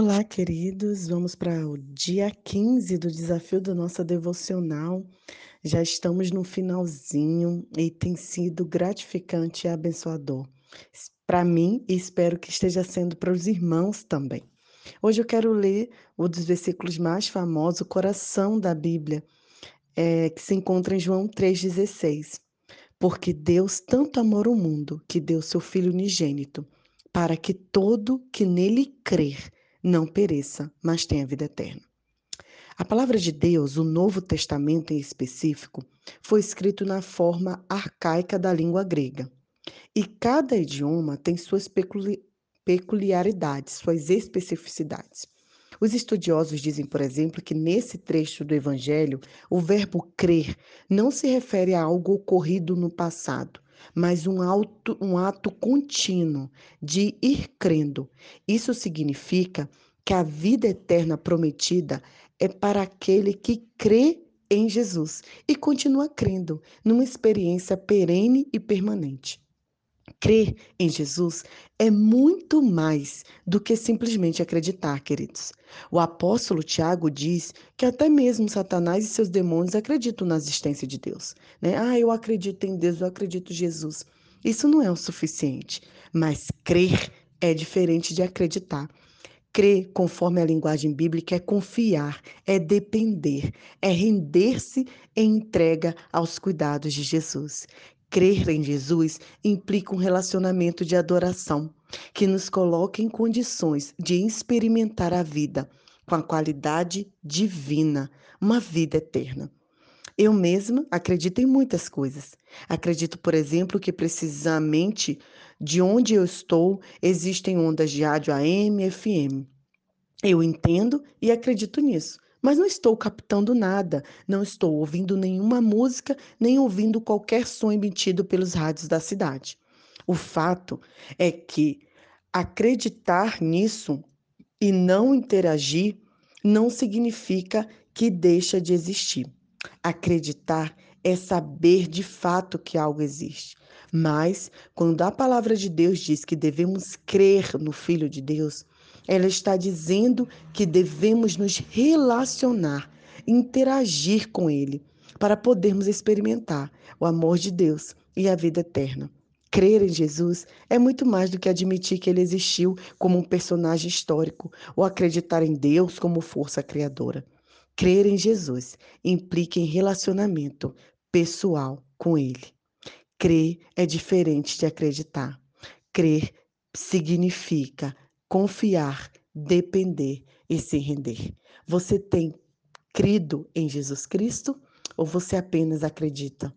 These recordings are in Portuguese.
Olá, queridos. Vamos para o dia 15 do desafio da nossa devocional. Já estamos no finalzinho e tem sido gratificante e abençoador. Para mim e espero que esteja sendo para os irmãos também. Hoje eu quero ler um dos versículos mais famosos, o coração da Bíblia, é, que se encontra em João 3,16. Porque Deus tanto amou o mundo que deu seu Filho unigênito, para que todo que nele crer não pereça, mas tenha vida eterna. A palavra de Deus, o Novo Testamento em específico, foi escrito na forma arcaica da língua grega. E cada idioma tem suas peculiaridades, suas especificidades. Os estudiosos dizem, por exemplo, que nesse trecho do Evangelho, o verbo crer não se refere a algo ocorrido no passado, mas um, auto, um ato contínuo de ir crendo. Isso significa que a vida eterna prometida é para aquele que crê em Jesus e continua crendo numa experiência perene e permanente. Crer em Jesus é muito mais do que simplesmente acreditar, queridos. O apóstolo Tiago diz que até mesmo Satanás e seus demônios acreditam na existência de Deus. Né? Ah, eu acredito em Deus, eu acredito em Jesus. Isso não é o suficiente, mas crer é diferente de acreditar. Crer, conforme a linguagem bíblica, é confiar, é depender, é render-se em entrega aos cuidados de Jesus. Crer em Jesus implica um relacionamento de adoração que nos coloca em condições de experimentar a vida com a qualidade divina, uma vida eterna. Eu mesma acredito em muitas coisas. Acredito, por exemplo, que precisamente de onde eu estou existem ondas de rádio AM e FM. Eu entendo e acredito nisso mas não estou captando nada, não estou ouvindo nenhuma música, nem ouvindo qualquer som emitido pelos rádios da cidade. O fato é que acreditar nisso e não interagir não significa que deixa de existir. Acreditar é saber de fato que algo existe. Mas, quando a palavra de Deus diz que devemos crer no Filho de Deus, ela está dizendo que devemos nos relacionar, interagir com Ele, para podermos experimentar o amor de Deus e a vida eterna. Crer em Jesus é muito mais do que admitir que ele existiu como um personagem histórico ou acreditar em Deus como força criadora. Crer em Jesus implica em relacionamento pessoal com ele. Crer é diferente de acreditar. Crer significa confiar, depender e se render. Você tem crido em Jesus Cristo ou você apenas acredita?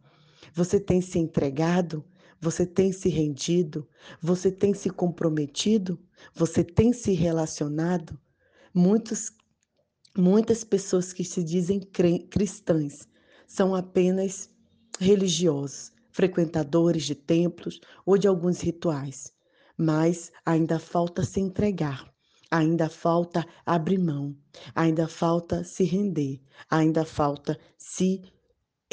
Você tem se entregado? Você tem se rendido? Você tem se comprometido? Você tem se relacionado? Muitos, muitas pessoas que se dizem cristãs são apenas religiosos, frequentadores de templos ou de alguns rituais mas ainda falta se entregar, ainda falta abrir mão, ainda falta se render, ainda falta se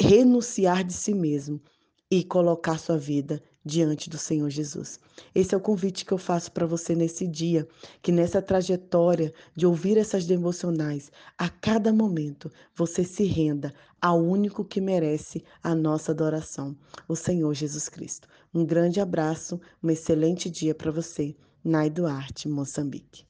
renunciar de si mesmo e colocar sua vida diante do Senhor Jesus. Esse é o convite que eu faço para você nesse dia, que nessa trajetória de ouvir essas devocionais, a cada momento você se renda ao único que merece a nossa adoração, o Senhor Jesus Cristo. Um grande abraço, um excelente dia para você. Nai Duarte, Moçambique.